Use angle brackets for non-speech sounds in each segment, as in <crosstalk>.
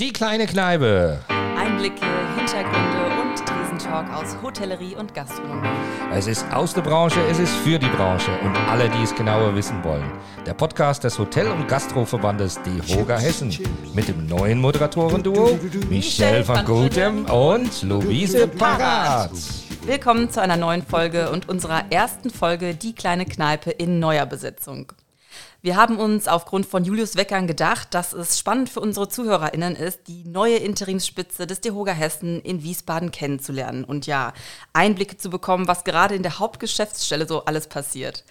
Die kleine Kneipe. Einblicke, Hintergründe und Tresentalk aus Hotellerie und Gastronomie. Es ist aus der Branche, es ist für die Branche und alle, die es genauer wissen wollen. Der Podcast des Hotel- und Gastroverbandes DEHOGA Hessen mit dem neuen Moderatorenduo Michelle van Gutem und Luise Parat. Willkommen zu einer neuen Folge und unserer ersten Folge Die kleine Kneipe in neuer Besetzung. Wir haben uns aufgrund von Julius Weckern gedacht, dass es spannend für unsere ZuhörerInnen ist, die neue Interimsspitze des DeHoga Hessen in Wiesbaden kennenzulernen und ja, Einblicke zu bekommen, was gerade in der Hauptgeschäftsstelle so alles passiert.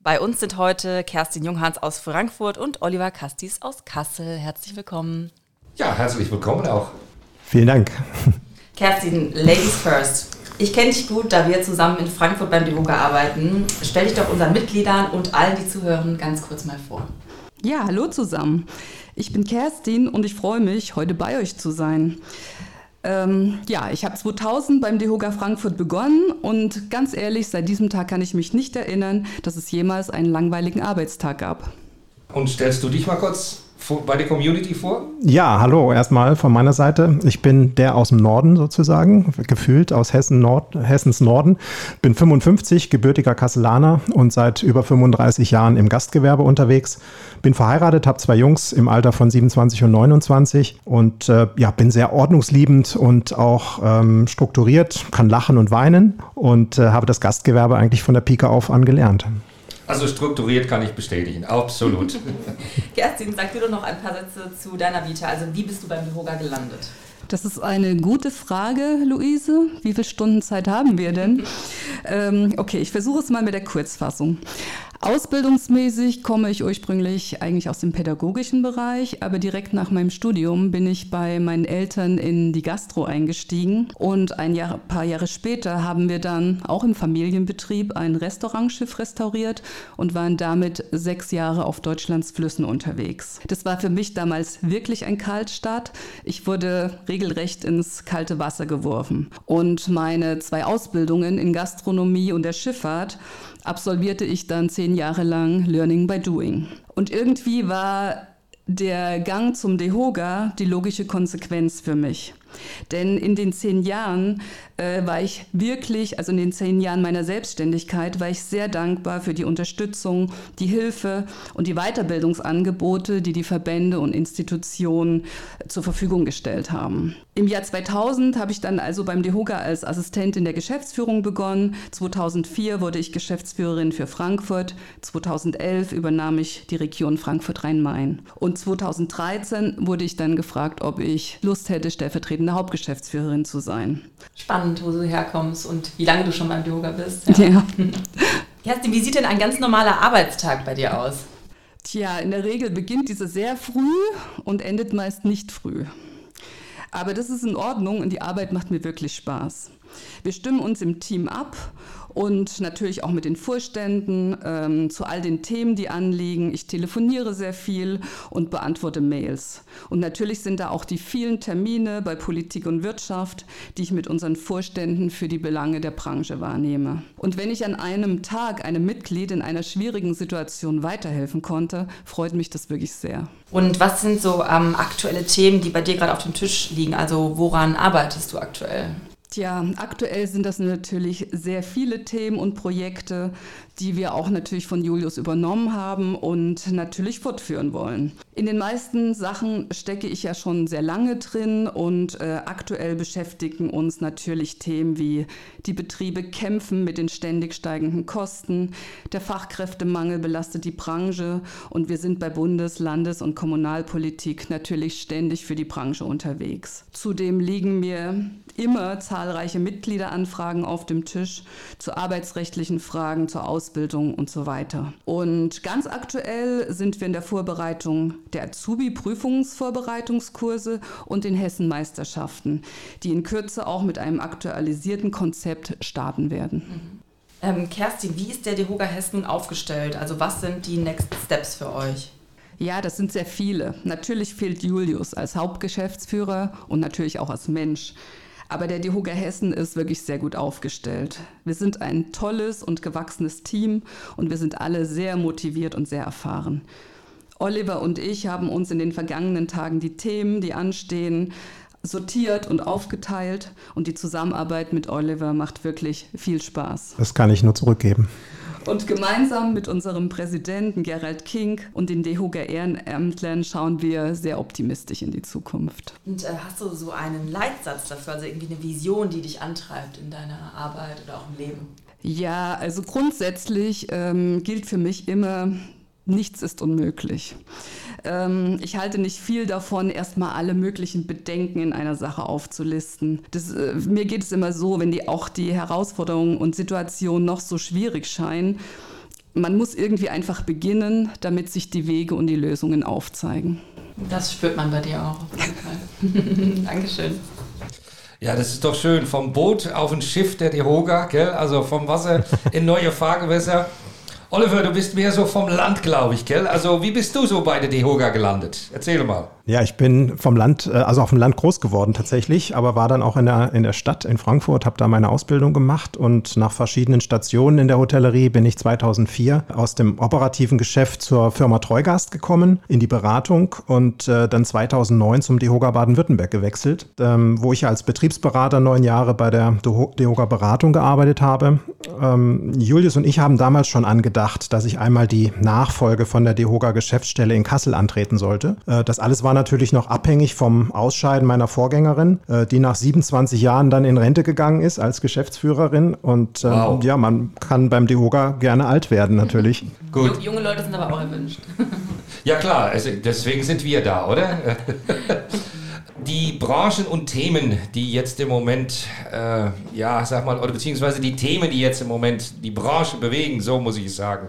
Bei uns sind heute Kerstin Junghans aus Frankfurt und Oliver Kastis aus Kassel. Herzlich willkommen. Ja, herzlich willkommen auch. Vielen Dank. Kerstin, Ladies First. Ich kenne dich gut, da wir zusammen in Frankfurt beim DeHoga arbeiten. Stell dich doch unseren Mitgliedern und allen, die zuhören, ganz kurz mal vor. Ja, hallo zusammen. Ich bin Kerstin und ich freue mich, heute bei euch zu sein. Ähm, ja, ich habe 2000 beim DeHoga Frankfurt begonnen und ganz ehrlich, seit diesem Tag kann ich mich nicht erinnern, dass es jemals einen langweiligen Arbeitstag gab. Und stellst du dich mal kurz bei der Community vor? Ja, hallo erstmal von meiner Seite. Ich bin der aus dem Norden sozusagen, gefühlt aus Hessen Nord, Hessens Norden. Bin 55, gebürtiger Kasselaner und seit über 35 Jahren im Gastgewerbe unterwegs. Bin verheiratet, habe zwei Jungs im Alter von 27 und 29 und äh, ja, bin sehr ordnungsliebend und auch ähm, strukturiert, kann lachen und weinen und äh, habe das Gastgewerbe eigentlich von der Pike auf angelernt. Also strukturiert kann ich bestätigen, absolut. <laughs> Kerstin, sag dir doch noch ein paar Sätze zu deiner Vita. Also wie bist du beim Yoga gelandet? Das ist eine gute Frage, Luise. Wie viel Stunden Zeit haben wir denn? <laughs> ähm, okay, ich versuche es mal mit der Kurzfassung. Ausbildungsmäßig komme ich ursprünglich eigentlich aus dem pädagogischen Bereich, aber direkt nach meinem Studium bin ich bei meinen Eltern in die Gastro eingestiegen und ein Jahr, paar Jahre später haben wir dann auch im Familienbetrieb ein Restaurantschiff restauriert und waren damit sechs Jahre auf Deutschlands Flüssen unterwegs. Das war für mich damals wirklich ein Kaltstart. Ich wurde regelrecht ins kalte Wasser geworfen und meine zwei Ausbildungen in Gastronomie und der Schifffahrt absolvierte ich dann zehn Jahre lang Learning by Doing. Und irgendwie war der Gang zum Dehoga die logische Konsequenz für mich. Denn in den zehn Jahren äh, war ich wirklich, also in den zehn Jahren meiner Selbstständigkeit, war ich sehr dankbar für die Unterstützung, die Hilfe und die Weiterbildungsangebote, die die Verbände und Institutionen zur Verfügung gestellt haben. Im Jahr 2000 habe ich dann also beim DEHOGA als Assistentin der Geschäftsführung begonnen. 2004 wurde ich Geschäftsführerin für Frankfurt. 2011 übernahm ich die Region Frankfurt-Rhein-Main. Und 2013 wurde ich dann gefragt, ob ich Lust hätte, stellvertretende Hauptgeschäftsführerin zu sein. Spannend, wo du herkommst und wie lange du schon beim DEHOGA bist. <laughs> Ja. ja. <laughs> Kerstin, wie sieht denn ein ganz normaler Arbeitstag bei dir aus? Tja, in der Regel beginnt diese sehr früh und endet meist nicht früh. Aber das ist in Ordnung und die Arbeit macht mir wirklich Spaß. Wir stimmen uns im Team ab und natürlich auch mit den Vorständen ähm, zu all den Themen, die anliegen. Ich telefoniere sehr viel und beantworte Mails. Und natürlich sind da auch die vielen Termine bei Politik und Wirtschaft, die ich mit unseren Vorständen für die Belange der Branche wahrnehme. Und wenn ich an einem Tag einem Mitglied in einer schwierigen Situation weiterhelfen konnte, freut mich das wirklich sehr. Und was sind so ähm, aktuelle Themen, die bei dir gerade auf dem Tisch liegen? Also woran arbeitest du aktuell? Tja, aktuell sind das natürlich sehr viele Themen und Projekte, die wir auch natürlich von Julius übernommen haben und natürlich fortführen wollen. In den meisten Sachen stecke ich ja schon sehr lange drin und äh, aktuell beschäftigen uns natürlich Themen wie die Betriebe kämpfen mit den ständig steigenden Kosten, der Fachkräftemangel belastet die Branche und wir sind bei Bundes-, Landes- und Kommunalpolitik natürlich ständig für die Branche unterwegs. Zudem liegen mir immer zahlreiche Mitgliederanfragen auf dem Tisch zu arbeitsrechtlichen Fragen, zur Ausbildung und so weiter. Und ganz aktuell sind wir in der Vorbereitung der Azubi-Prüfungsvorbereitungskurse und den Hessen-Meisterschaften, die in Kürze auch mit einem aktualisierten Konzept starten werden. Mhm. Ähm, Kerstin, wie ist der DEHOGA Hessen aufgestellt? Also was sind die Next Steps für euch? Ja, das sind sehr viele. Natürlich fehlt Julius als Hauptgeschäftsführer und natürlich auch als Mensch. Aber der DEHOGA Hessen ist wirklich sehr gut aufgestellt. Wir sind ein tolles und gewachsenes Team und wir sind alle sehr motiviert und sehr erfahren. Oliver und ich haben uns in den vergangenen Tagen die Themen, die anstehen, sortiert und aufgeteilt und die Zusammenarbeit mit Oliver macht wirklich viel Spaß. Das kann ich nur zurückgeben. Und gemeinsam mit unserem Präsidenten Gerald King und den DEHOGA Ehrenämtlern schauen wir sehr optimistisch in die Zukunft. Und äh, hast du so einen Leitsatz dafür, also irgendwie eine Vision, die dich antreibt in deiner Arbeit oder auch im Leben? Ja, also grundsätzlich ähm, gilt für mich immer, nichts ist unmöglich. Ähm, ich halte nicht viel davon, erstmal alle möglichen Bedenken in einer Sache aufzulisten. Das, äh, mir geht es immer so, wenn die auch die Herausforderungen und Situationen noch so schwierig scheinen, man muss irgendwie einfach beginnen, damit sich die Wege und die Lösungen aufzeigen. Das spürt man bei dir auch auf jeden Fall. <laughs> Dankeschön. Ja, das ist doch schön. Vom Boot auf ein Schiff der Deroga, gell? also vom Wasser in neue Fahrgewässer. Oliver, du bist mehr so vom Land, glaube ich, gell? Also wie bist du so bei der Dehoga gelandet? Erzähl mal. Ja, ich bin vom Land, äh, also auf dem Land groß geworden tatsächlich, aber war dann auch in der, in der Stadt in Frankfurt, habe da meine Ausbildung gemacht und nach verschiedenen Stationen in der Hotellerie bin ich 2004 aus dem operativen Geschäft zur Firma Treugast gekommen, in die Beratung und äh, dann 2009 zum Dehoga Baden-Württemberg gewechselt, ähm, wo ich als Betriebsberater neun Jahre bei der Dehoga Beratung gearbeitet habe. Ähm, Julius und ich haben damals schon angedacht, dass ich einmal die Nachfolge von der Dehoga Geschäftsstelle in Kassel antreten sollte. Äh, das alles war natürlich noch abhängig vom Ausscheiden meiner Vorgängerin, äh, die nach 27 Jahren dann in Rente gegangen ist als Geschäftsführerin. Und ähm, wow. ja, man kann beim Dehoga gerne alt werden natürlich. <laughs> Gut. Junge Leute sind aber auch erwünscht. <laughs> ja klar, also deswegen sind wir da, oder? <laughs> die Branchen und Themen, die jetzt im Moment, äh, ja, sag mal, oder beziehungsweise die Themen, die jetzt im Moment die Branche bewegen, so muss ich sagen.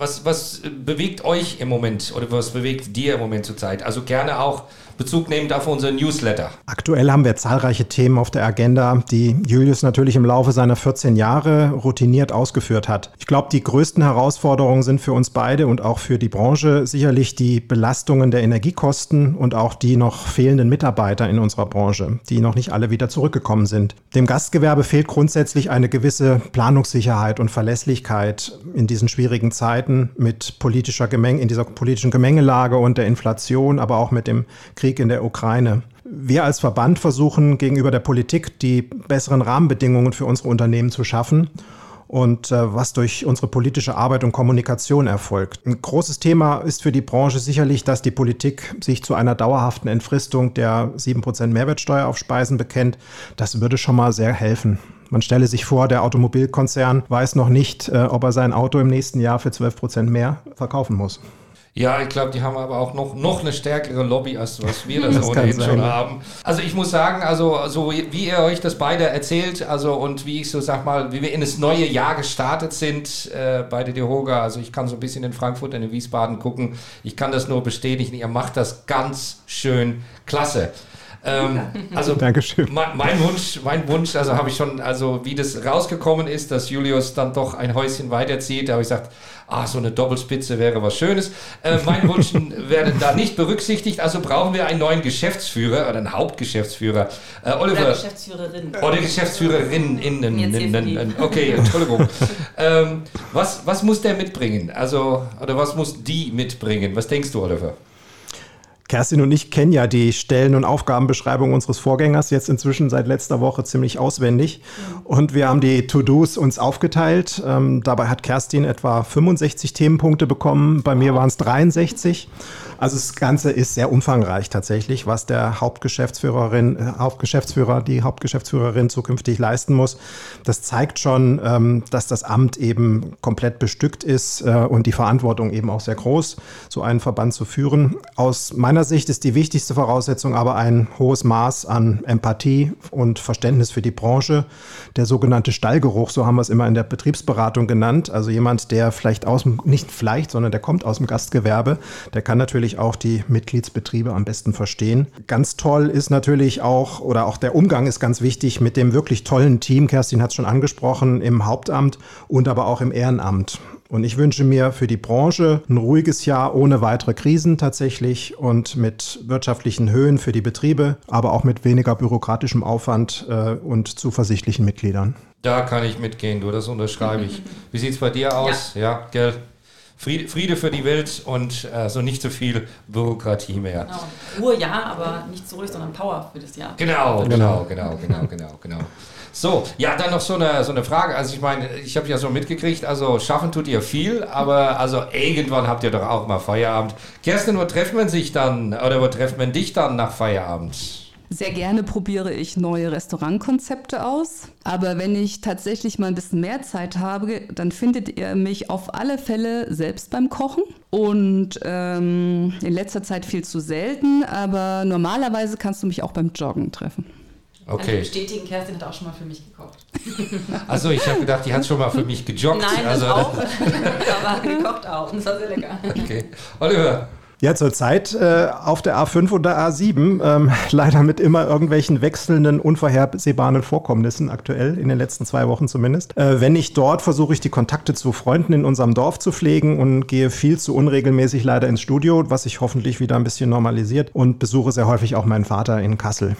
Was, was bewegt euch im Moment oder was bewegt dir im Moment zurzeit? Also gerne auch Bezug nehmend auf unseren Newsletter. Aktuell haben wir zahlreiche Themen auf der Agenda, die Julius natürlich im Laufe seiner 14 Jahre routiniert ausgeführt hat. Ich glaube, die größten Herausforderungen sind für uns beide und auch für die Branche sicherlich die Belastungen der Energiekosten und auch die noch fehlenden Mitarbeiter in unserer Branche, die noch nicht alle wieder zurückgekommen sind. Dem Gastgewerbe fehlt grundsätzlich eine gewisse Planungssicherheit und Verlässlichkeit in diesen schwierigen Zeiten mit politischer Gemeng in dieser politischen Gemengelage und der Inflation, aber auch mit dem Krieg Krieg in der Ukraine. Wir als Verband versuchen gegenüber der Politik die besseren Rahmenbedingungen für unsere Unternehmen zu schaffen und äh, was durch unsere politische Arbeit und Kommunikation erfolgt. Ein großes Thema ist für die Branche sicherlich, dass die Politik sich zu einer dauerhaften Entfristung der 7% Mehrwertsteuer auf Speisen bekennt. Das würde schon mal sehr helfen. Man stelle sich vor, der Automobilkonzern weiß noch nicht, äh, ob er sein Auto im nächsten Jahr für 12% mehr verkaufen muss. Ja, ich glaube, die haben aber auch noch, noch eine stärkere Lobby, als was wir das, <laughs> das ohnehin schon haben. Also ich muss sagen, also so wie ihr euch das beide erzählt, also und wie ich so sag mal, wie wir in das neue Jahr gestartet sind äh, bei der Dehoga, also ich kann so ein bisschen in Frankfurt und in Wiesbaden gucken, ich kann das nur bestätigen, ihr macht das ganz schön klasse. Ähm, also Dankeschön. Mein, Wunsch, mein Wunsch, also habe ich schon, also wie das rausgekommen ist, dass Julius dann doch ein Häuschen weiterzieht, da habe ich gesagt, ah, so eine Doppelspitze wäre was Schönes. Äh, mein Wunsch <laughs> werde da nicht berücksichtigt, also brauchen wir einen neuen Geschäftsführer oder einen Hauptgeschäftsführer. Äh, Oliver. Oder Geschäftsführerin. Oder Geschäftsführerin. Innen, innen, okay, <laughs> Entschuldigung. ähm, was, was muss der mitbringen? Also, oder was muss die mitbringen? Was denkst du, Oliver? Kerstin und ich kennen ja die Stellen- und Aufgabenbeschreibung unseres Vorgängers jetzt inzwischen seit letzter Woche ziemlich auswendig. Und wir haben die To-Dos uns aufgeteilt. Ähm, dabei hat Kerstin etwa 65 Themenpunkte bekommen. Bei mir waren es 63. Also das Ganze ist sehr umfangreich tatsächlich, was der Hauptgeschäftsführerin, äh, Hauptgeschäftsführer, die Hauptgeschäftsführerin zukünftig leisten muss. Das zeigt schon, ähm, dass das Amt eben komplett bestückt ist äh, und die Verantwortung eben auch sehr groß, so einen Verband zu führen. Aus meiner Sicht ist die wichtigste Voraussetzung aber ein hohes Maß an Empathie und Verständnis für die Branche. Der sogenannte Stallgeruch, so haben wir es immer in der Betriebsberatung genannt. Also jemand, der vielleicht aus dem, nicht vielleicht, sondern der kommt aus dem Gastgewerbe, der kann natürlich natürlich auch die Mitgliedsbetriebe am besten verstehen. Ganz toll ist natürlich auch, oder auch der Umgang ist ganz wichtig mit dem wirklich tollen Team, Kerstin hat es schon angesprochen, im Hauptamt und aber auch im Ehrenamt. Und ich wünsche mir für die Branche ein ruhiges Jahr ohne weitere Krisen tatsächlich und mit wirtschaftlichen Höhen für die Betriebe, aber auch mit weniger bürokratischem Aufwand äh, und zuversichtlichen Mitgliedern. Da kann ich mitgehen, du, das unterschreibe ich. <laughs> Wie sieht es bei dir aus? Ja, ja gell? Friede, Friede für die Welt und äh, so nicht so viel Bürokratie mehr. Genau. Ruhe ja, aber nicht so ruhig, sondern Power für das Jahr. Genau, genau, genau, genau, genau, genau. So, ja, dann noch so eine, so eine Frage. Also ich meine, ich habe ja so mitgekriegt, also schaffen tut ihr viel, aber also irgendwann habt ihr doch auch mal Feierabend. Kerstin, wo trifft man sich dann oder wo trifft man dich dann nach Feierabend? Sehr gerne probiere ich neue Restaurantkonzepte aus. Aber wenn ich tatsächlich mal ein bisschen mehr Zeit habe, dann findet ihr mich auf alle Fälle selbst beim Kochen. Und ähm, in letzter Zeit viel zu selten, aber normalerweise kannst du mich auch beim Joggen treffen. Okay. Also bestätigen, Kerstin hat auch schon mal für mich gekocht. Also ich habe gedacht, die hat schon mal für mich gejoggt. Nein, also, das auch. <laughs> aber gekocht auch. Und das war sehr lecker. Okay. Oliver. Ja, zurzeit äh, auf der A5 oder A7, ähm, <laughs> leider mit immer irgendwelchen wechselnden, unvorhersehbaren Vorkommnissen, aktuell in den letzten zwei Wochen zumindest. Äh, wenn ich dort versuche ich die Kontakte zu Freunden in unserem Dorf zu pflegen und gehe viel zu unregelmäßig leider ins Studio, was sich hoffentlich wieder ein bisschen normalisiert und besuche sehr häufig auch meinen Vater in Kassel.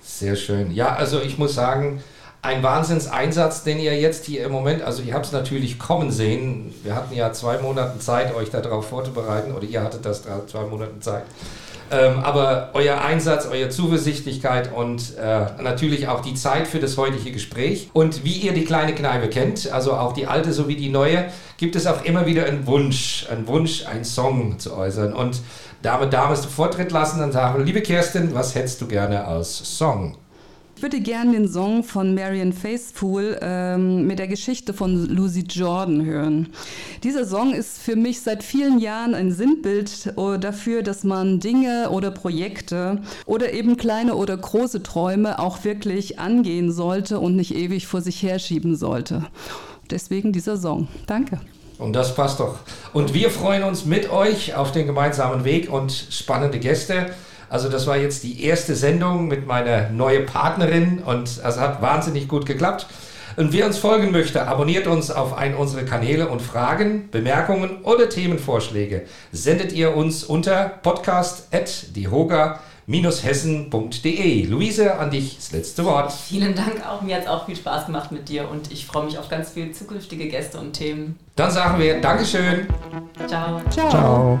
Sehr schön. Ja, also ich muss sagen, ein Wahnsinnseinsatz, den ihr jetzt hier im Moment, also ihr habt es natürlich kommen sehen. Wir hatten ja zwei Monate Zeit, euch darauf vorzubereiten, oder ihr hattet das zwei Monate Zeit. Ähm, aber euer Einsatz, eure Zuversichtlichkeit und äh, natürlich auch die Zeit für das heutige Gespräch. Und wie ihr die kleine Kneipe kennt, also auch die alte sowie die neue, gibt es auch immer wieder einen Wunsch, einen Wunsch, einen Song zu äußern. Und damit darfst du Vortritt lassen und sagen, liebe Kerstin, was hättest du gerne als Song? Ich würde gerne den Song von Marian Faithfull ähm, mit der Geschichte von Lucy Jordan hören. Dieser Song ist für mich seit vielen Jahren ein Sinnbild äh, dafür, dass man Dinge oder Projekte oder eben kleine oder große Träume auch wirklich angehen sollte und nicht ewig vor sich herschieben sollte. Deswegen dieser Song. Danke. Und das passt doch. Und wir freuen uns mit euch auf den gemeinsamen Weg und spannende Gäste. Also das war jetzt die erste Sendung mit meiner neuen Partnerin und es hat wahnsinnig gut geklappt. Und wer uns folgen möchte, abonniert uns auf einen unserer Kanäle und Fragen, Bemerkungen oder Themenvorschläge sendet ihr uns unter podcast.diehoga-hessen.de. Luise, an dich das letzte Wort. Vielen Dank auch. Mir hat es auch viel Spaß gemacht mit dir und ich freue mich auf ganz viele zukünftige Gäste und Themen. Dann sagen wir Dankeschön. Ciao. Ciao. Ciao.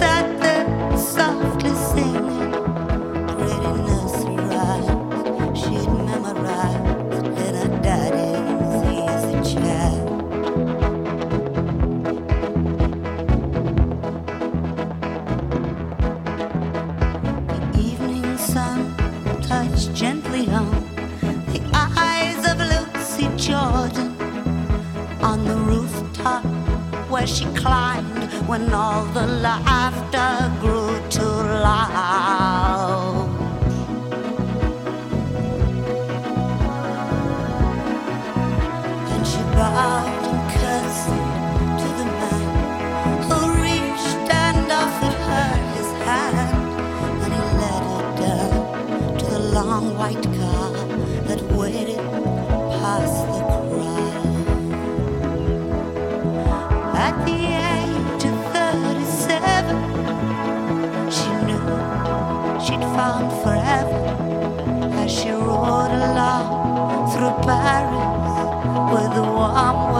where she climbed when all the laughter grew too loud. And she bowed and curtsied to the man who reached and offered her his hand. And he led her down to the long white car through Paris with the warm